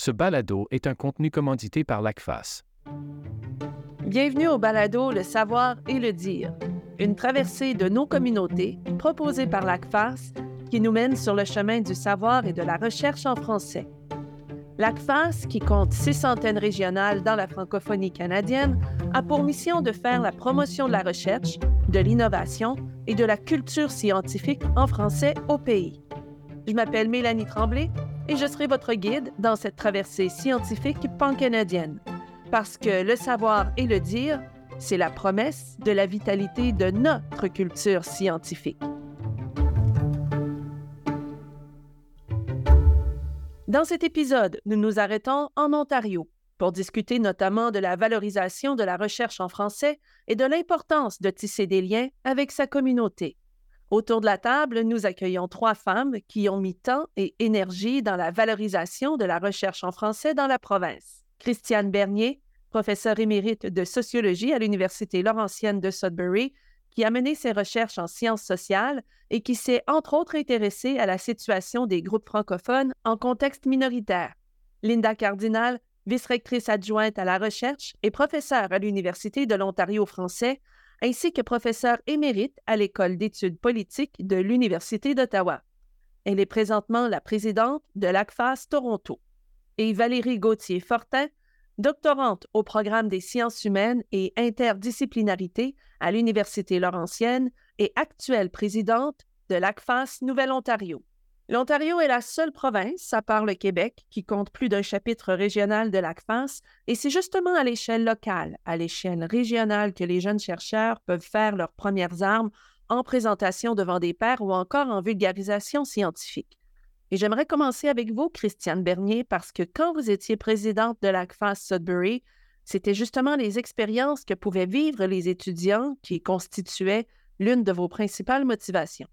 Ce balado est un contenu commandité par l'ACFAS. Bienvenue au balado Le savoir et le dire, une traversée de nos communautés proposée par l'ACFAS qui nous mène sur le chemin du savoir et de la recherche en français. L'ACFAS, qui compte six antennes régionales dans la francophonie canadienne, a pour mission de faire la promotion de la recherche, de l'innovation et de la culture scientifique en français au pays. Je m'appelle Mélanie Tremblay et je serai votre guide dans cette traversée scientifique pan-canadienne. Parce que le savoir et le dire, c'est la promesse de la vitalité de notre culture scientifique. Dans cet épisode, nous nous arrêtons en Ontario pour discuter notamment de la valorisation de la recherche en français et de l'importance de tisser des liens avec sa communauté. Autour de la table, nous accueillons trois femmes qui ont mis temps et énergie dans la valorisation de la recherche en français dans la province. Christiane Bernier, professeure émérite de sociologie à l'Université Laurentienne de Sudbury, qui a mené ses recherches en sciences sociales et qui s'est entre autres intéressée à la situation des groupes francophones en contexte minoritaire. Linda Cardinal, vice-rectrice adjointe à la recherche et professeure à l'Université de l'Ontario français, ainsi que professeure émérite à l'École d'études politiques de l'Université d'Ottawa. Elle est présentement la présidente de l'ACFAS Toronto. Et Valérie Gauthier-Fortin, doctorante au programme des sciences humaines et interdisciplinarité à l'Université Laurentienne et actuelle présidente de l'ACFAS Nouvelle-Ontario. L'Ontario est la seule province, à part le Québec, qui compte plus d'un chapitre régional de l'ACFAS, et c'est justement à l'échelle locale, à l'échelle régionale, que les jeunes chercheurs peuvent faire leurs premières armes en présentation devant des pairs ou encore en vulgarisation scientifique. Et j'aimerais commencer avec vous, Christiane Bernier, parce que quand vous étiez présidente de l'ACFAS Sudbury, c'était justement les expériences que pouvaient vivre les étudiants qui constituaient l'une de vos principales motivations.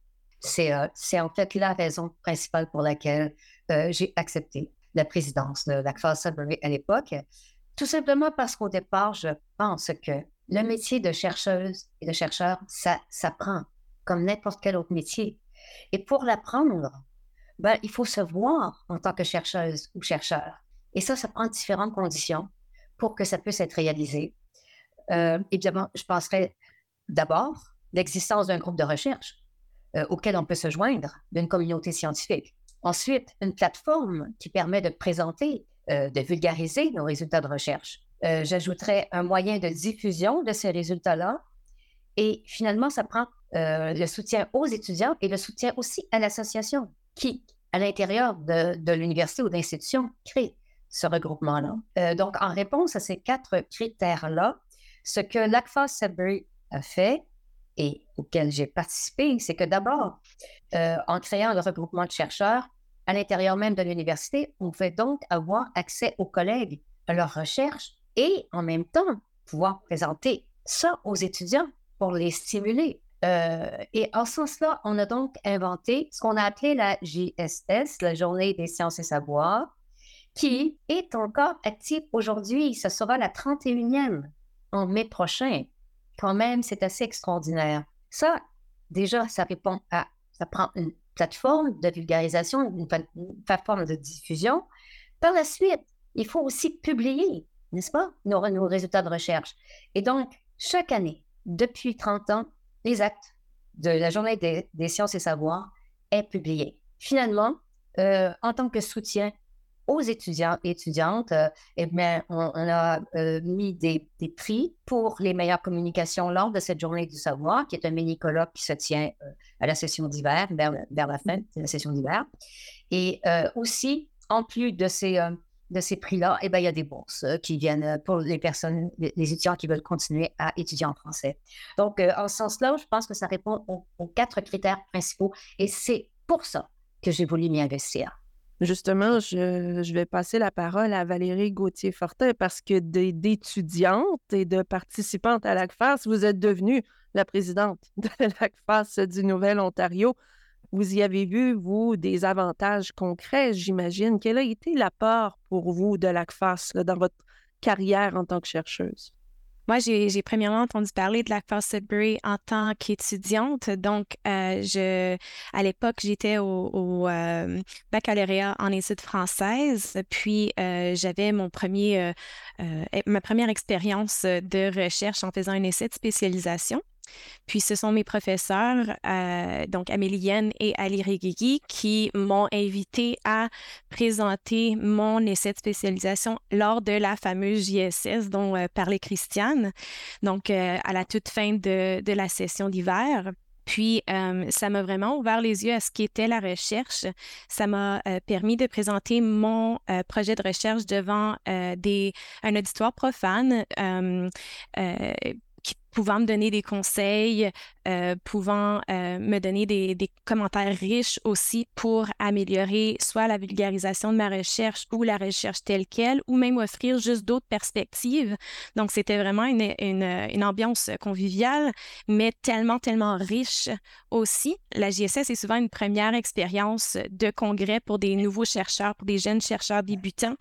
Euh, c'est en fait la raison principale pour laquelle euh, j'ai accepté la présidence de la Sudbury à l'époque. Tout simplement parce qu'au départ, je pense que le métier de chercheuse et de chercheur, ça s'apprend comme n'importe quel autre métier. Et pour l'apprendre, ben, il faut se voir en tant que chercheuse ou chercheur. Et ça, ça prend différentes conditions pour que ça puisse être réalisé. Euh, évidemment, je penserais d'abord l'existence d'un groupe de recherche euh, auquel on peut se joindre d'une communauté scientifique. Ensuite, une plateforme qui permet de présenter, euh, de vulgariser nos résultats de recherche. Euh, j'ajouterais un moyen de diffusion de ces résultats-là. Et finalement, ça prend le soutien aux étudiants et le soutien aussi à l'association qui, à l'intérieur de, de l'université ou d'institution, crée ce regroupement-là. donc, en réponse à ces quatre critères-là, ce que l'ACFA Sudbury a fait, et auquel j'ai participé, c'est que d'abord, euh, en créant le regroupement de chercheurs, à l'intérieur même de l'université, on pouvait donc avoir accès aux collègues, à leurs recherches et en même temps pouvoir présenter ça aux étudiants pour les stimuler. Euh, et en ce sens-là, on a donc inventé ce qu'on a appelé la JSS, la Journée des sciences et savoirs, qui est encore active aujourd'hui. Ce sera la 31e en mai prochain quand même, c'est assez extraordinaire. Ça, déjà, ça répond à, ça prend une plateforme de vulgarisation, une, plateforme de diffusion. Par la suite, il faut aussi publier, n'est-ce pas, nos, résultats de recherche. Et donc, chaque année, depuis 30 ans, les actes de la Journée des, sciences et savoirs est publié. Finalement, euh, en tant que soutien aux étudiants et étudiantes, euh, eh bien, on, a euh, mis des, prix pour les meilleures communications lors de cette journée du savoir, qui est un mini-colloque qui se tient euh, à la session d'hiver, vers, la fin de la session d'hiver. Et aussi, en plus de ces, de ces prix-là, eh il y a des bourses qui viennent pour les personnes, les, étudiants qui veulent continuer à étudier en français. Donc, en ce sens-là, je pense que ça répond aux quatre critères principaux et c'est pour ça que j'ai voulu m'y investir. Justement, je, vais passer la parole à Valérie Gauthier-Fortin parce que d'étudiante et de participante à l'ACFAS, vous êtes devenue la présidente de l'ACFAS du Nouvel-Ontario. Vous y avez vu, vous, des avantages concrets, j'imagine. Quel a été l'apport pour vous de l'ACFAS dans votre carrière en tant que chercheuse? Moi, j'ai premièrement entendu parler de la classe Sudbury en tant qu'étudiante. Donc, euh, je, à l'époque, j'étais au, euh, baccalauréat en études françaises. Puis, euh, j'avais mon premier, ma première expérience de recherche en faisant un essai de spécialisation. Puis ce sont mes professeurs, euh, donc Amélienne et Ali Reguigui, qui m'ont invité à présenter mon essai de spécialisation lors de la fameuse JSS dont euh, parlait Christiane, donc euh, à la toute fin de, de la session d'hiver. Puis, ça m'a vraiment ouvert les yeux à ce qu'était la recherche. Ça m'a permis de présenter mon projet de recherche devant des, un auditoire profane pouvant me donner des conseils, euh, pouvant euh, me donner des, commentaires riches aussi pour améliorer soit la vulgarisation de ma recherche ou la recherche telle qu'elle, ou même offrir juste d'autres perspectives. Donc, c'était vraiment une, une, ambiance conviviale, mais tellement, tellement riche aussi. La JSS est souvent une première expérience de congrès pour des nouveaux chercheurs, pour des jeunes chercheurs débutants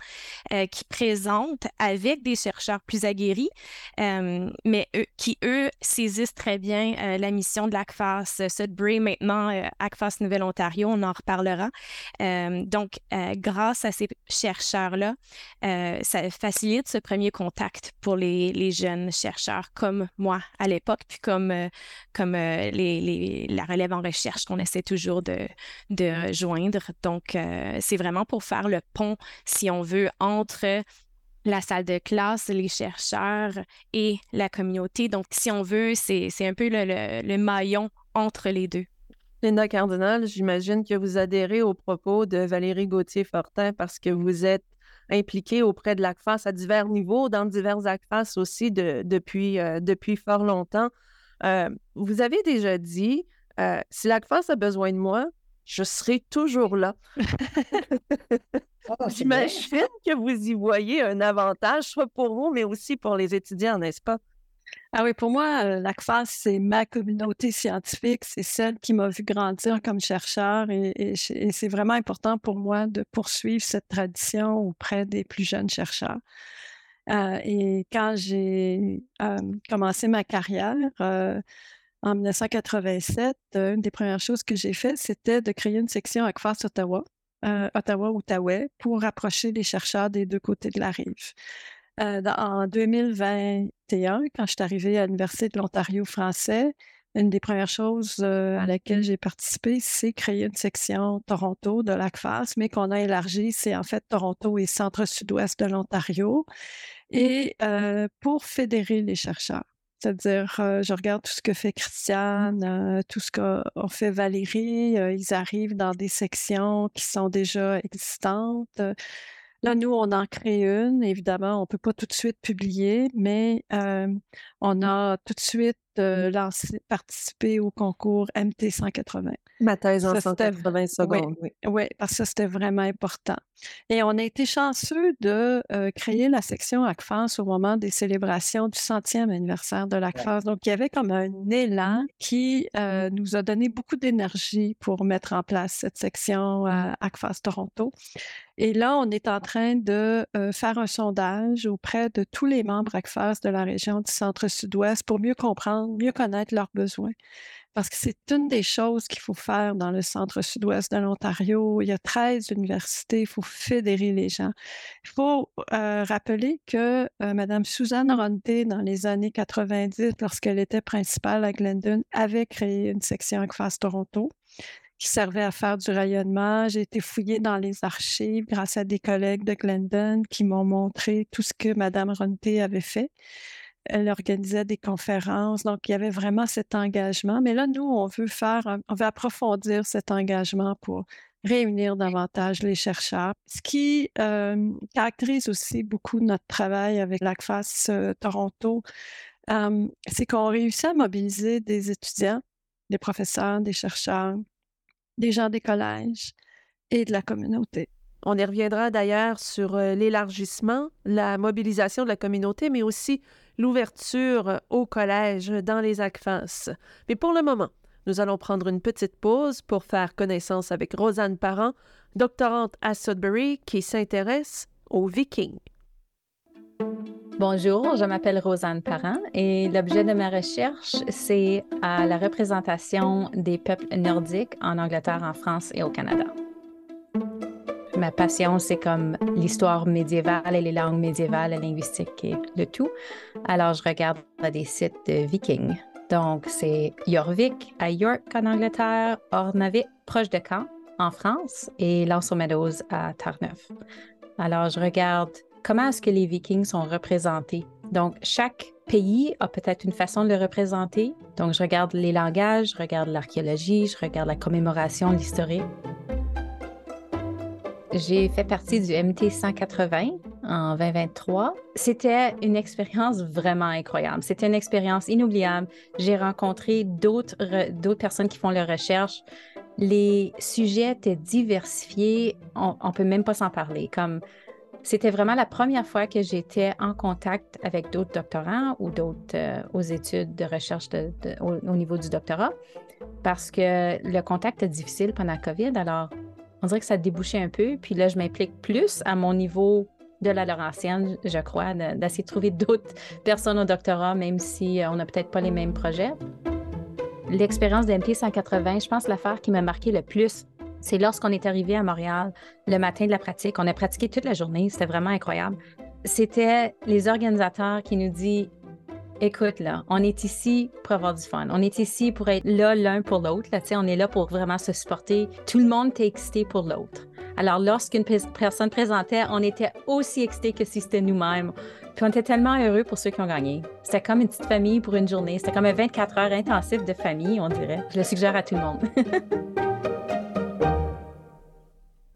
euh, qui présentent avec des chercheurs plus aguerris, mais eux, qui, eux, saisissent très bien euh, la mission de l'ACFAS euh, Sudbury, maintenant euh, ACFAS Nouvelle-Ontario, on en reparlera. donc, grâce à ces chercheurs-là, ça facilite ce premier contact pour les, les jeunes chercheurs comme moi à l'époque, puis comme, comme les, les, la relève en recherche qu'on essaie toujours de, de joindre. Donc, c'est vraiment pour faire le pont, si on veut, entre la salle de classe, les chercheurs et la communauté. Donc, si on veut, c'est un peu le, maillon entre les deux. Linda Cardinal, j'imagine que vous adhérez aux propos de Valérie Gauthier-Fortin parce que vous êtes impliquée auprès de l'ACFAS à divers niveaux, dans divers ACFAS aussi depuis, euh, depuis fort longtemps. Euh, vous avez déjà dit, euh, si l'ACFAS a besoin de moi, je serai toujours là. Oh, J'imagine que vous y voyez un avantage, soit pour vous, mais aussi pour les étudiants, n'est-ce pas? Ah oui, pour moi, euh, l'ACFAS, c'est ma communauté scientifique, c'est celle qui m'a vu grandir comme chercheur et, c'est vraiment important pour moi de poursuivre cette tradition auprès des plus jeunes chercheurs. Euh, et quand j'ai euh, commencé ma carrière, en 1987, une des premières choses que j'ai faites, c'était de créer une section ACFAS Ottawa euh, Ottawa-Outaouais pour rapprocher les chercheurs des deux côtés de la rive. Euh, en 2021, quand je suis arrivée à l'Université de l'Ontario français, une des premières choses euh, à laquelle j'ai participé, c'est créer une section Toronto de l'ACFAS, mais qu'on a élargi, c'est en fait Toronto et centre-sud-ouest de l'Ontario, et pour fédérer les chercheurs. C'est-à-dire, euh, je regarde tout ce que fait Christiane, euh, tout ce qu'a fait Valérie. Euh, ils arrivent dans des sections qui sont déjà existantes. Là, nous, on en crée une. Évidemment, on ne peut pas tout de suite publier, mais on a tout de suite lancé, participé au concours MT 180. Ma thèse en 180 secondes, oui. Oui, parce que c'était vraiment important. Et on a été chanceux de créer la section ACFAS au moment des célébrations du centième anniversaire de l'ACFAS. Donc, il y avait comme un élan qui nous a donné beaucoup d'énergie pour mettre en place cette section à ACFAS Toronto. Et là, on est en train de faire un sondage auprès de tous les membres ACFAS de la région du centre-sud-ouest pour mieux comprendre, mieux connaître leurs besoins parce que c'est une des choses qu'il faut faire dans le centre-sud-ouest de l'Ontario. Il y a 13 universités, il faut fédérer les gens. Il faut euh, rappeler que euh, Mme Suzanne Ronté, dans les années 90, lorsqu'elle était principale à Glendon, avait créé une section ACFAS Toronto qui servait à faire du rayonnement. J'ai été fouillée dans les archives grâce à des collègues de Glendon qui m'ont montré tout ce que Mme Ronté avait fait elle organisait des conférences, donc il y avait vraiment cet engagement. Mais là, nous, on veut faire, on veut approfondir cet engagement pour réunir davantage les chercheurs. Ce qui euh, caractérise aussi beaucoup notre travail avec l'ACFAS euh, Toronto, euh, c'est qu'on réussit à mobiliser des étudiants, des professeurs, des chercheurs, des gens des collèges et de la communauté. On y reviendra d'ailleurs sur l'élargissement, la mobilisation de la communauté, mais aussi l'ouverture au collège dans les ACFAS. Mais pour le moment, nous allons prendre une petite pause pour faire connaissance avec Rosanne Parent, doctorante à Sudbury, qui s'intéresse aux Vikings. Bonjour, je m'appelle Rosanne Parent et l'objet de ma recherche, c'est la représentation des peuples nordiques en Angleterre, en France et au Canada. Ma passion, c'est comme l'histoire médiévale et les langues médiévales, la linguistique et le tout. Alors, je regarde des sites de vikings. Donc, c'est Jorvik à York en Angleterre, Ornavik proche de Caen en France et Lancer Meadows à Tarneuf. Alors, je regarde comment est-ce que les Vikings sont représentés? Donc, chaque pays a peut-être une façon de le représenter. Donc, je regarde les langages, je regarde l'archéologie, je regarde la commémoration, l'historique. J'ai fait partie du MT 180 en 2023. C'était une expérience vraiment incroyable. C'était une expérience inoubliable. J'ai rencontré d'autres personnes qui font leur recherche. Les sujets étaient diversifiés. On, ne peut même pas s'en parler. Comme c'était vraiment la première fois que j'étais en contact avec d'autres doctorants ou d'autres euh, aux études de recherche au, niveau du doctorat parce que le contact est difficile pendant la COVID. Alors, on dirait que ça débouchait un peu. Puis là, je m'implique plus à mon niveau de la Laurentienne, je crois, d'essayer de trouver d'autres personnes au doctorat, même si euh, on n'a peut-être pas les mêmes projets. L'expérience d'MT 180, je pense l'affaire qui m'a marqué le plus, c'est lorsqu'on est arrivé à Montréal le matin de la pratique. On a pratiqué toute la journée, c'était vraiment incroyable. C'était les organisateurs qui nous disent Écoute, là, on est ici pour avoir du fun. On est ici pour être là l'un pour l'autre. Là, on est là pour vraiment se supporter. Tout le monde est excité pour l'autre. Alors, lorsqu'une personne présentait, on était aussi excité que si c'était nous-mêmes. Puis on était tellement heureux pour ceux qui ont gagné. C'était comme une petite famille pour une journée. C'était comme un 24 heures intensif de famille, on dirait. Je le suggère à tout le monde.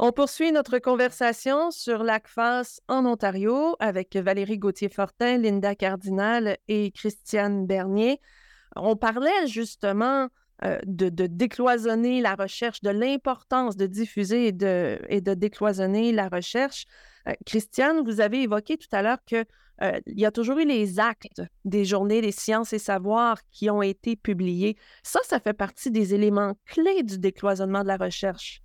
On poursuit notre conversation sur l'ACFAS en Ontario avec Valérie Gauthier-Fortin, Linda Cardinal et Christiane Bernier. On parlait justement euh, de, décloisonner la recherche, de l'importance de diffuser et de, décloisonner la recherche. Euh, Christiane, vous avez évoqué tout à l'heure qu'il euh, y a toujours eu les actes des journées des sciences et savoirs qui ont été publiés. Ça, ça fait partie des éléments clés du décloisonnement de la recherche.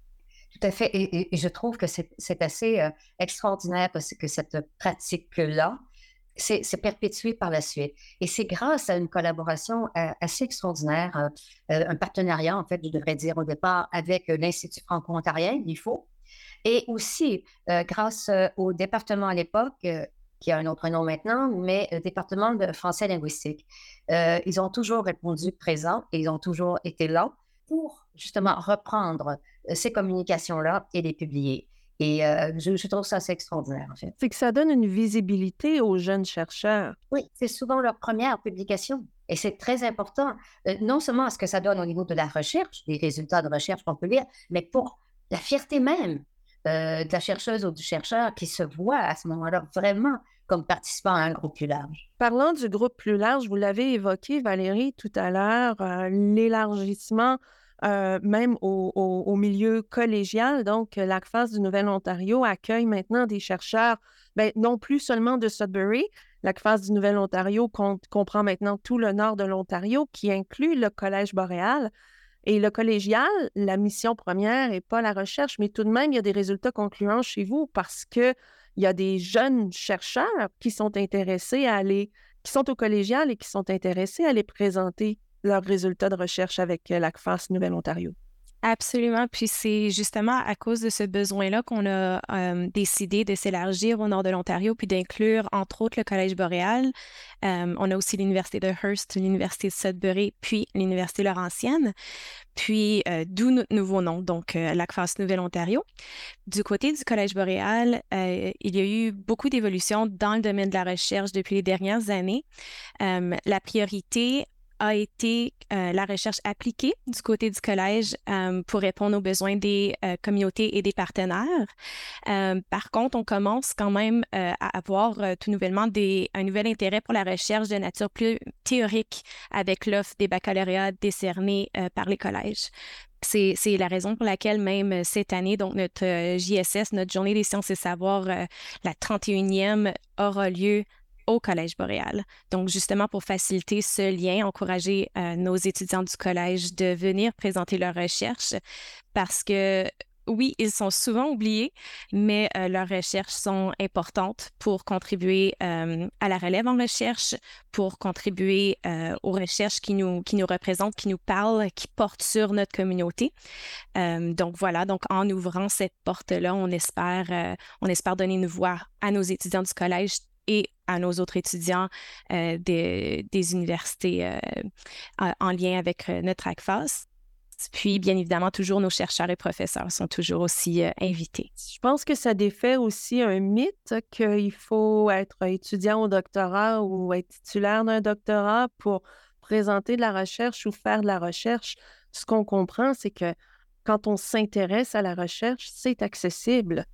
Tout à fait. Et, je trouve que c'est assez euh, extraordinaire parce que cette pratique-là s'est perpétuée par la suite. Et c'est grâce à une collaboration euh, assez extraordinaire, euh, un partenariat, en fait, je devrais dire au départ, avec l'Institut franco-ontarien, l'IFO, et aussi grâce au département à l'époque, qui a un autre nom maintenant, mais département de français linguistique. ils ont toujours répondu présent et ils ont toujours été là pour justement reprendre ces communications-là et les publier. Et euh, je, trouve ça assez extraordinaire, en fait. C'est que ça donne une visibilité aux jeunes chercheurs. Oui, c'est souvent leur première publication. Et c'est très important, euh, non seulement ce que ça donne au niveau de la recherche, des résultats de recherche qu'on peut lire, mais pour la fierté même de la chercheuse ou du chercheur qui se voit à ce moment-là vraiment comme participant à un groupe plus large. Parlant du groupe plus large, vous l'avez évoqué, Valérie, tout à l'heure, l'élargissement euh, même au, milieu collégial. Donc, l'ACFAS du Nouvel-Ontario accueille maintenant des chercheurs, ben, non plus seulement de Sudbury. L'ACFAS du Nouvel-Ontario comprend maintenant tout le nord de l'Ontario, qui inclut le Collège boréal. Et le collégial, la mission première n'est pas la recherche, mais tout de même, il y a des résultats concluants chez vous parce qu'il y a des jeunes chercheurs qui sont intéressés à aller, qui sont au collégial et qui sont intéressés à les présenter leurs résultats de recherche avec euh, l'ACFAS Nouvelle-Ontario. Absolument. Puis c'est justement à cause de ce besoin-là qu'on a décidé de s'élargir au nord de l'Ontario, puis d'inclure entre autres le Collège boréal. on a aussi l'Université de Hearst, l'Université de Sudbury, puis l'Université Laurentienne. Puis d'où notre nouveau nom, donc l'ACFAS Nouvelle-Ontario. Du côté du Collège boréal, il y a eu beaucoup d'évolutions dans le domaine de la recherche depuis les dernières années. la priorité a été euh, la recherche appliquée du côté du collège euh, pour répondre aux besoins des euh, communautés et des partenaires. par contre, on commence quand même à avoir tout nouvellement un nouvel intérêt pour la recherche de nature plus théorique avec l'offre des baccalauréats décernés par les collèges. C'est la raison pour laquelle même cette année, donc notre JSS, notre Journée des sciences et savoirs, la 31e, aura lieu au Collège boréal. Donc, justement, pour faciliter ce lien, encourager euh, nos étudiants du collège de venir présenter leurs recherches parce que oui, ils sont souvent oubliés, mais euh, leurs recherches sont importantes pour contribuer euh, à la relève en recherche, pour contribuer aux recherches qui nous, qui nous représentent, qui nous parlent, qui portent sur notre communauté. donc voilà, donc en ouvrant cette porte-là, on espère, on espère donner une voix à nos étudiants du collège et à nos autres étudiants des, des, universités en lien avec notre ACFAS. Puis, bien évidemment, toujours nos chercheurs et professeurs sont toujours aussi euh, invités. Je pense que ça défait aussi un mythe qu'il faut être étudiant au doctorat ou être titulaire d'un doctorat pour présenter de la recherche ou faire de la recherche. Ce qu'on comprend, c'est que quand on s'intéresse à la recherche, c'est accessible.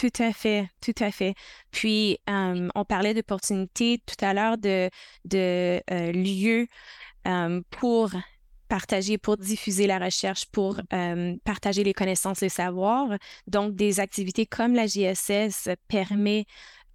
Tout à fait, tout à fait. Puis, on parlait d'opportunités tout à l'heure de, de euh, lieux pour partager, pour diffuser la recherche, pour euh, partager les connaissances et savoirs. Donc, des activités comme la JSS permet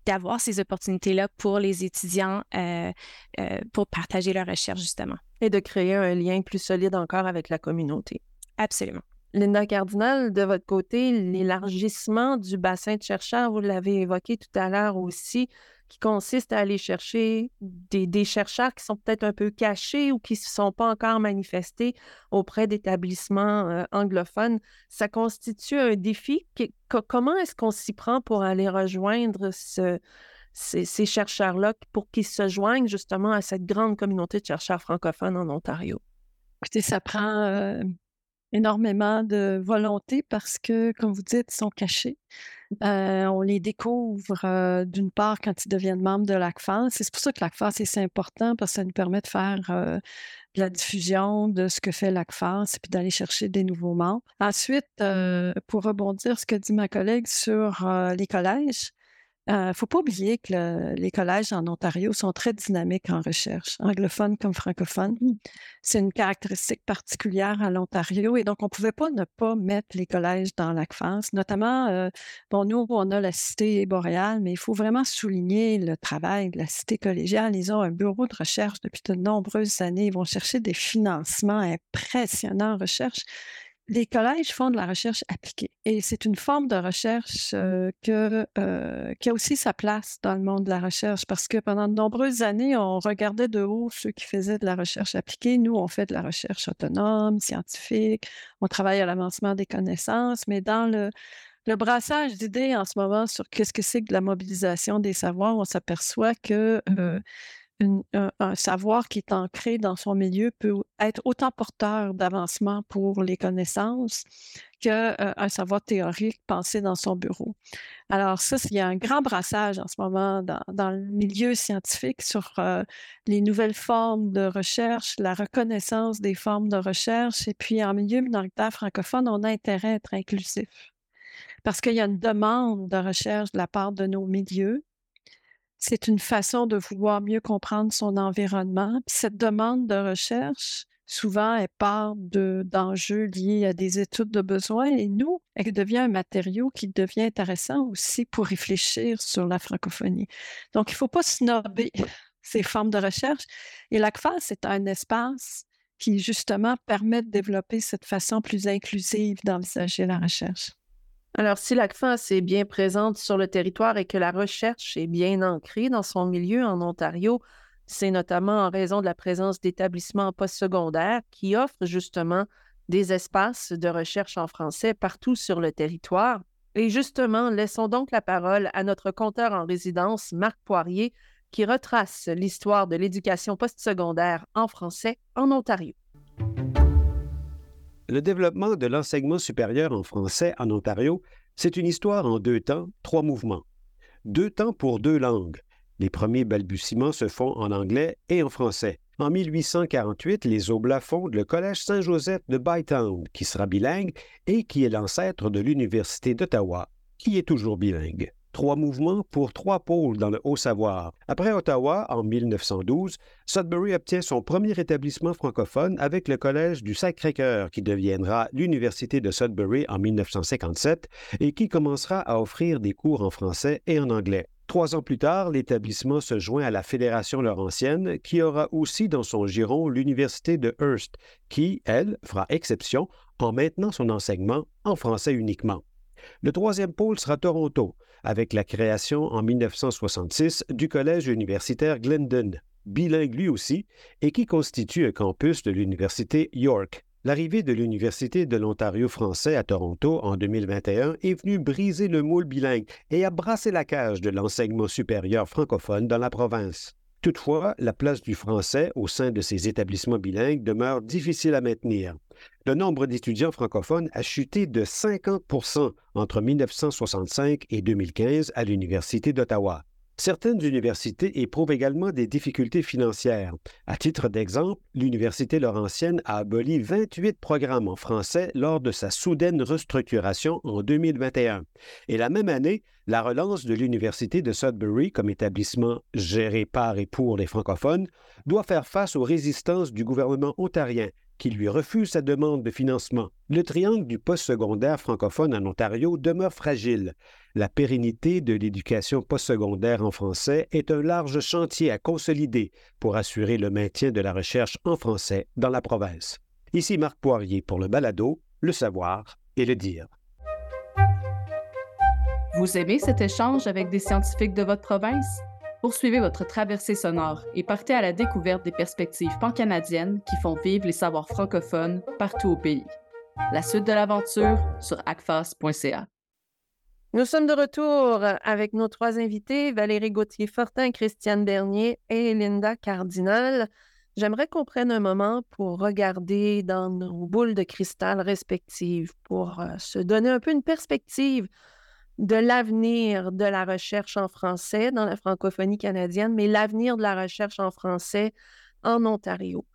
d'avoir ces opportunités-là pour les étudiants euh, euh, pour partager leur recherche, justement. Et de créer un lien plus solide encore avec la communauté. Absolument. Linda Cardinal, de votre côté, l'élargissement du bassin de chercheurs, vous l'avez évoqué tout à l'heure aussi, qui consiste à aller chercher des, chercheurs qui sont peut-être un peu cachés ou qui ne se sont pas encore manifestés auprès d'établissements euh, anglophones. Ça constitue un défi. comment est-ce qu'on s'y prend pour aller rejoindre ces, chercheurs-là pour qu'ils se joignent justement à cette grande communauté de chercheurs francophones en Ontario? Écoutez, ça prend euh, énormément de volonté parce que, comme vous dites, ils sont cachés. Euh, on les découvre euh, d'une part quand ils deviennent membres de l'ACFAS. C'est pour ça que l'ACFAS est important parce que ça nous permet de faire euh, de la diffusion de ce que fait l'ACFAS et puis d'aller chercher des nouveaux membres. Ensuite, pour rebondir ce que dit ma collègue sur les collèges, ne faut pas oublier que les collèges en Ontario sont très dynamiques en recherche, anglophones comme francophones. Mmh. C'est une caractéristique particulière à l'Ontario et donc on ne pouvait pas ne pas mettre les collèges dans l'ACFAS, notamment, euh, bon, nous, on a la cité boréale, mais il faut vraiment souligner le travail de la cité collégiale. Ils ont un bureau de recherche depuis de nombreuses années. Ils vont chercher des financements impressionnants en recherche les collèges font de la recherche appliquée et c'est une forme de recherche euh, que, euh, qui a aussi sa place dans le monde de la recherche parce que pendant de nombreuses années, on regardait de haut ceux qui faisaient de la recherche appliquée. Nous, on fait de la recherche autonome, scientifique, on travaille à l'avancement des connaissances, mais dans le, le brassage d'idées en ce moment sur qu'est-ce que c'est que la mobilisation des savoirs, on s'aperçoit que euh, un, savoir qui est ancré dans son milieu peut être autant porteur d'avancement pour les connaissances qu'un euh, savoir théorique pensé dans son bureau. Alors ça, il y a un grand brassage en ce moment dans, le milieu scientifique sur euh, les nouvelles formes de recherche, la reconnaissance des formes de recherche, et puis en milieu minoritaire francophone, on a intérêt à être inclusif parce qu'il y a une demande de recherche de la part de nos milieux c'est une façon de vouloir mieux comprendre son environnement. cette demande de recherche, souvent, elle part d'enjeux liés à des études de besoins et nous, elle devient un matériau qui devient intéressant aussi pour réfléchir sur la francophonie. Donc, il ne faut pas snobber ces formes de recherche. Et l'ACFAS, c'est un espace qui, justement, permet de développer cette façon plus inclusive d'envisager la recherche. Alors, si l'ACFAS est bien présente sur le territoire et que la recherche est bien ancrée dans son milieu en Ontario, c'est notamment en raison de la présence d'établissements postsecondaires qui offrent justement des espaces de recherche en français partout sur le territoire. Et justement, laissons donc la parole à notre compteur en résidence, Marc Poirier, qui retrace l'histoire de l'éducation postsecondaire en français en Ontario. Le développement de l'enseignement supérieur en français en Ontario, c'est une histoire en deux temps, trois mouvements. Deux temps pour deux langues. Les premiers balbutiements se font en anglais et en français. En 1848, les Oblats fondent le Collège Saint-Joseph de Bytown, qui sera bilingue et qui est l'ancêtre de l'Université d'Ottawa, qui est toujours bilingue trois mouvements pour trois pôles dans le Haut-Savoir. Après Ottawa, en 1912, Sudbury obtient son premier établissement francophone avec le Collège du Sacré-Cœur, qui deviendra l'Université de Sudbury en 1957 et qui commencera à offrir des cours en français et en anglais. Trois ans plus tard, l'établissement se joint à la Fédération Laurentienne, qui aura aussi dans son giron l'Université de Hearst, qui, elle, fera exception en maintenant son enseignement en français uniquement. Le troisième pôle sera Toronto, avec la création en 1966 du Collège universitaire Glendon, bilingue lui aussi, et qui constitue un campus de l'Université York. L'arrivée de l'Université de l'Ontario français à Toronto en 2021 est venue briser le moule bilingue et a brassé la cage de l'enseignement supérieur francophone dans la province. Toutefois, la place du français au sein de ces établissements bilingues demeure difficile à maintenir. Le nombre d'étudiants francophones a chuté de 50% entre 1965 et 2015 à l'Université d'Ottawa. Certaines universités éprouvent également des difficultés financières. À titre d'exemple, l'Université Laurentienne a aboli 28 programmes en français lors de sa soudaine restructuration en 2021. Et la même année, la relance de l'Université de Sudbury comme établissement géré par et pour les francophones doit faire face aux résistances du gouvernement ontarien qui lui refuse sa demande de financement. Le triangle du postsecondaire francophone en Ontario demeure fragile. La pérennité de l'éducation postsecondaire en français est un large chantier à consolider pour assurer le maintien de la recherche en français dans la province. Ici Marc Poirier pour le balado, le savoir et le dire. Vous aimez cet échange avec des scientifiques de votre province? Poursuivez votre traversée sonore et partez à la découverte des perspectives pan-canadiennes qui font vivre les savoirs francophones partout au pays. La suite de l'aventure sur acfas.ca. Nous sommes de retour avec nos trois invités, Valérie Gauthier-Fortin, Christiane Bernier et Linda Cardinal. J'aimerais qu'on prenne un moment pour regarder dans nos boules de cristal respectives, pour euh, se donner un peu une perspective de l'avenir de la recherche en français dans la francophonie canadienne, mais l'avenir de la recherche en français en Ontario.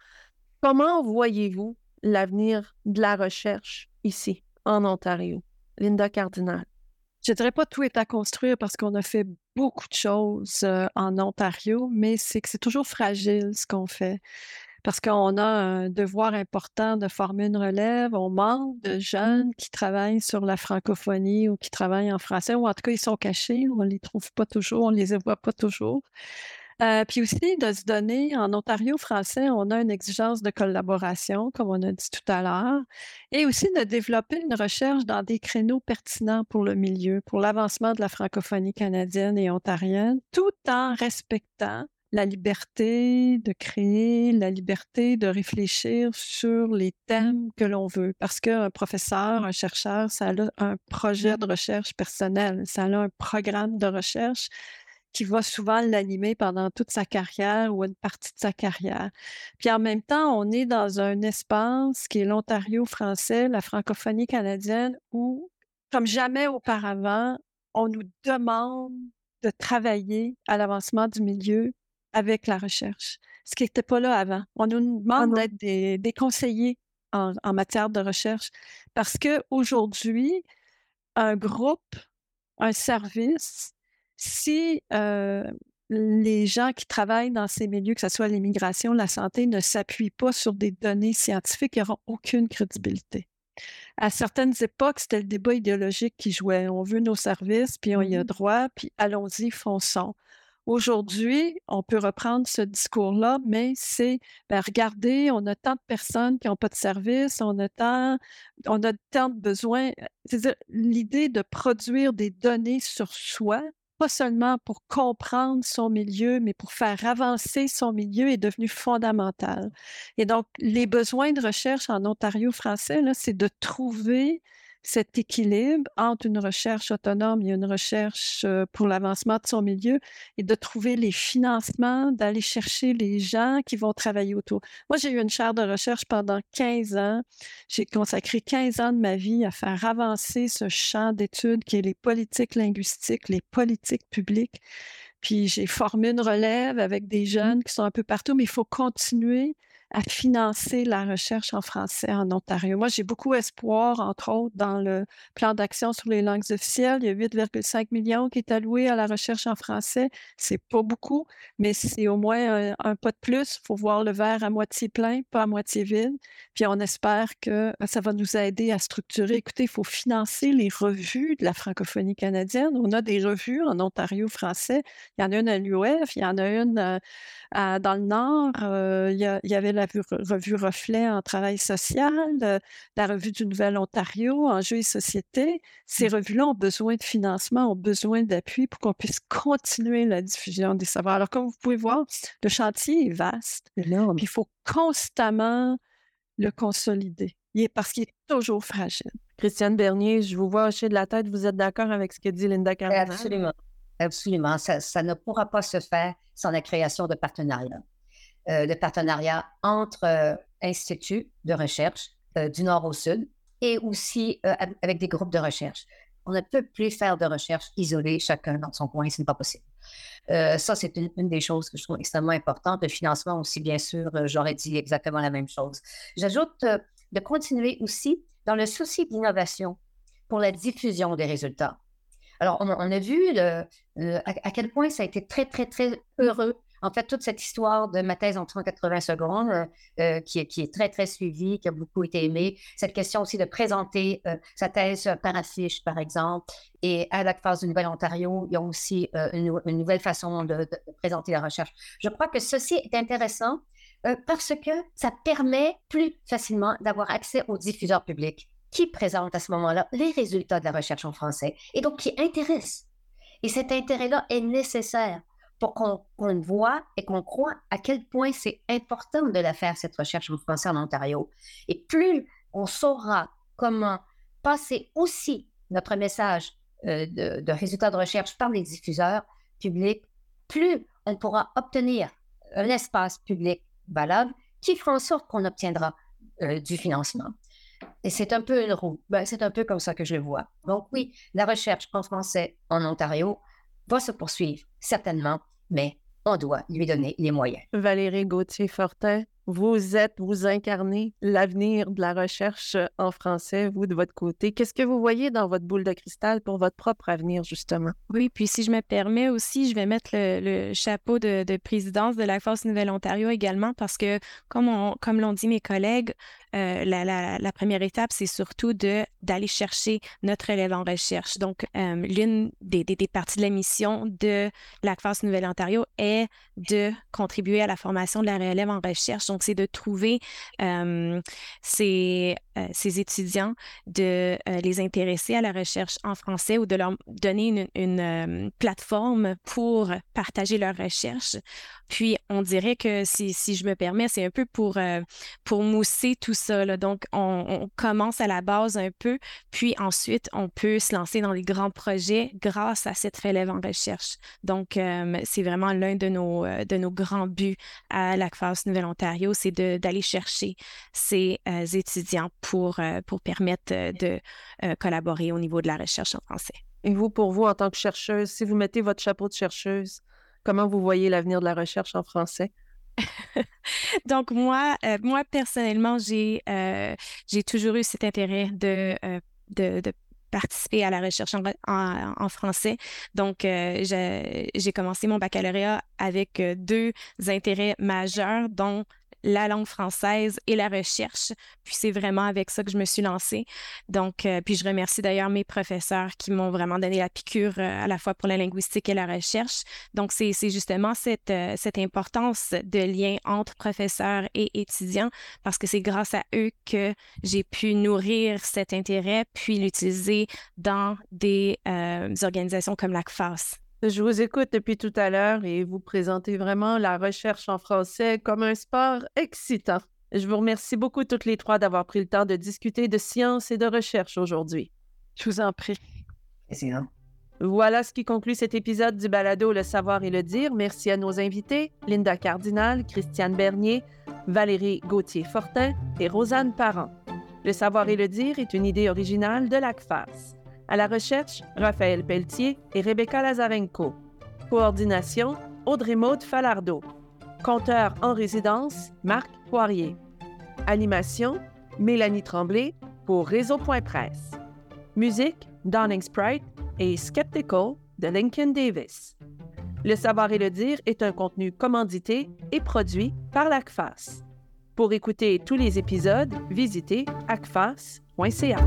Comment voyez-vous l'avenir de la recherche ici, en Ontario? Linda Cardinal. Je ne dirais pas tout est à construire parce qu'on a fait beaucoup de choses euh, en Ontario, mais c'est que c'est toujours fragile ce qu'on fait parce qu'on a un devoir important de former une relève. On manque de jeunes qui travaillent sur la francophonie ou qui travaillent en français, ou en tout cas, ils sont cachés. On ne les trouve pas toujours, on ne les voit pas toujours. Euh, puis aussi de se donner, en Ontario français, on a une exigence de collaboration, comme on a dit tout à l'heure, et aussi de développer une recherche dans des créneaux pertinents pour le milieu, pour l'avancement de la francophonie canadienne et ontarienne, tout en respectant la liberté de créer, la liberté de réfléchir sur les thèmes que l'on veut. Parce qu'un professeur, un chercheur, ça a un projet de recherche personnel, ça a un programme de recherche qui va souvent l'animer pendant toute sa carrière ou une partie de sa carrière. Puis en même temps, on est dans un espace qui est l'Ontario français, la francophonie canadienne, où, comme jamais auparavant, on nous demande de travailler à l'avancement du milieu avec la recherche, ce qui n'était pas là avant. On nous ah demande d'être des, conseillers en, matière de recherche parce qu'aujourd'hui, un groupe, un service, si euh, les gens qui travaillent dans ces milieux, que ce soit l'immigration, la santé, ne s'appuient pas sur des données scientifiques, ils n'auront aucune crédibilité. À certaines époques, c'était le débat idéologique qui jouait. On veut nos services, puis on y a mmh droit, puis allons-y, fonçons. Aujourd'hui, on peut reprendre ce discours-là, mais c'est, ben, regardez, on a tant de personnes qui n'ont pas de service, on a tant, on a tant de besoins. C'est-à-dire, l'idée de produire des données sur soi, pas seulement pour comprendre son milieu, mais pour faire avancer son milieu est devenu fondamental. Et donc, les besoins de recherche en Ontario français, c'est de trouver cet équilibre entre une recherche autonome et une recherche pour l'avancement de son milieu et de trouver les financements, d'aller chercher les gens qui vont travailler autour. Moi, j'ai eu une chaire de recherche pendant 15 ans. J'ai consacré 15 ans de ma vie à faire avancer ce champ d'études qui est les politiques linguistiques, les politiques publiques. Puis j'ai formé une relève avec des mmh. jeunes qui sont un peu partout, mais il faut continuer à financer la recherche en français en Ontario. Moi, j'ai beaucoup espoir, entre autres, dans le plan d'action sur les langues officielles. Il y a 8,5 millions qui est alloué à la recherche en français. C'est pas beaucoup, mais c'est au moins un, pas de plus. Il faut voir le verre à moitié plein, pas à moitié vide. Puis on espère que ça va nous aider à structurer. Écoutez, il faut financer les revues de la francophonie canadienne. On a des revues en Ontario français. Il y en a une à l'UF, il y en a une euh, dans le Nord. Euh, il, y il y avait la revue Reflet en travail social, la revue du Nouvel-Ontario, Enjeux et société. Ces mmh. revues-là ont besoin de financement, ont besoin d'appui pour qu'on puisse continuer la diffusion des savoirs. Alors, comme vous pouvez voir, le chantier est vaste. Puis il faut constamment le consolider parce qu'il est toujours fragile. Christiane Bernier, je vous vois hocher de la tête. Vous êtes d'accord avec ce que dit Linda Cardinal? Absolument. Absolument. Ça, ne pourra pas se faire sans la création de partenariats. Euh, de partenariats entre euh, instituts de recherche euh, du nord au sud et aussi avec des groupes de recherche. On ne peut plus faire de recherche isolée, chacun dans son coin, ce n'est pas possible. ça, c'est une, une, des choses que je trouve extrêmement importante. Le financement aussi, bien sûr, j'aurais dit exactement la même chose. J'ajoute de continuer aussi dans le souci d'innovation pour la diffusion des résultats. Alors, on, a vu à, quel point ça a été très, très, très heureux. En fait, toute cette histoire de ma thèse en 180 secondes, euh, euh, qui, est, très, très suivie, qui a beaucoup été aimée. Cette question aussi de présenter euh, sa thèse par affiche, par exemple. Et à la phase du Nouvel-Ontario, il y a aussi une, nouvelle façon de, présenter la recherche. Je crois que ceci est intéressant parce que ça permet plus facilement d'avoir accès aux diffuseurs publics qui présente à ce moment-là les résultats de la recherche en français et donc qui intéresse. Et cet intérêt-là est nécessaire pour qu'on voit et qu'on croit à quel point c'est important de la faire, cette recherche en français en Ontario. Et plus on saura comment passer aussi notre message euh, de, de résultats de recherche par les diffuseurs publics, plus on pourra obtenir un espace public valable qui fera en sorte qu'on obtiendra euh, du financement. Et c'est un peu une roue. Ben, c'est un peu comme ça que je le vois. Donc oui, la recherche en français en Ontario va se poursuivre, certainement, mais on doit lui donner les moyens. Valérie Gauthier-Fortin, vous êtes, vous incarnez l'avenir de la recherche en français, vous, de votre côté. Qu'est-ce que vous voyez dans votre boule de cristal pour votre propre avenir, justement? Oui, puis si je me permets aussi, je vais mettre le, chapeau de, présidence de la Force Nouvelle-Ontario également parce que, comme, comme l'ont dit mes collègues, euh, la, première étape, c'est surtout d'aller chercher notre élève en recherche. Donc, euh, l'une des, des, parties de la mission de la Force Nouvelle-Ontario est de contribuer à la formation de la relève en recherche. Donc, c'est de trouver euh, ces, étudiants, de les intéresser à la recherche en français ou de leur donner une, plateforme pour partager leurs recherches. Puis, on dirait que si, si je me permets, c'est un peu pour, pour mousser tout Donc, on, commence à la base un peu, puis ensuite, on peut se lancer dans des grands projets grâce à cette relève en recherche. Donc, c'est vraiment l'un de nos, euh, de nos grands buts à l'ACFAS Nouvelle-Ontario, c'est d'aller chercher ces euh, étudiants pour, euh, pour permettre de collaborer au niveau de la recherche en français. Et vous, pour vous, en tant que chercheuse, si vous mettez votre chapeau de chercheuse, comment vous voyez l'avenir de la recherche en français? Donc, moi, euh, moi personnellement, j'ai euh, j'ai toujours eu cet intérêt de, euh, de, participer à la recherche en, français. Donc, j'ai commencé mon baccalauréat avec deux intérêts majeurs, dont la langue française et la recherche. Puis c'est vraiment avec ça que je me suis lancée. Donc, euh, puis je remercie d'ailleurs mes professeurs qui m'ont vraiment donné la piqûre euh, à la fois pour la linguistique et la recherche. Donc, c'est justement cette, euh, cette importance de lien entre professeurs et étudiants parce que c'est grâce à eux que j'ai pu nourrir cet intérêt puis l'utiliser dans des organisations comme l'ACFAS. Je vous écoute depuis tout à l'heure et vous présentez vraiment la recherche en français comme un sport excitant. Je vous remercie beaucoup toutes les trois d'avoir pris le temps de discuter de science et de recherche aujourd'hui. Je vous en prie. Voilà ce qui conclut cet épisode du balado Le savoir et le dire. Merci à nos invités, Linda Cardinal, Christiane Bernier, Valérie Gauthier-Fortin et Rosanne Parent. Le savoir et le dire est une idée originale de l'ACFAS. À la recherche, Raphaël Pelletier et Rebecca Lazarenko. Coordination, Audrey-Maude Falardeau. Compteur en résidence, Marc Poirier. Animation, Mélanie Tremblay pour Réseau.presse. Musique, Dawning Sprite et Skeptical de Lincoln Davis. Le savoir et le dire est un contenu commandité et produit par l'ACFAS. Pour écouter tous les épisodes, visitez acfas.ca.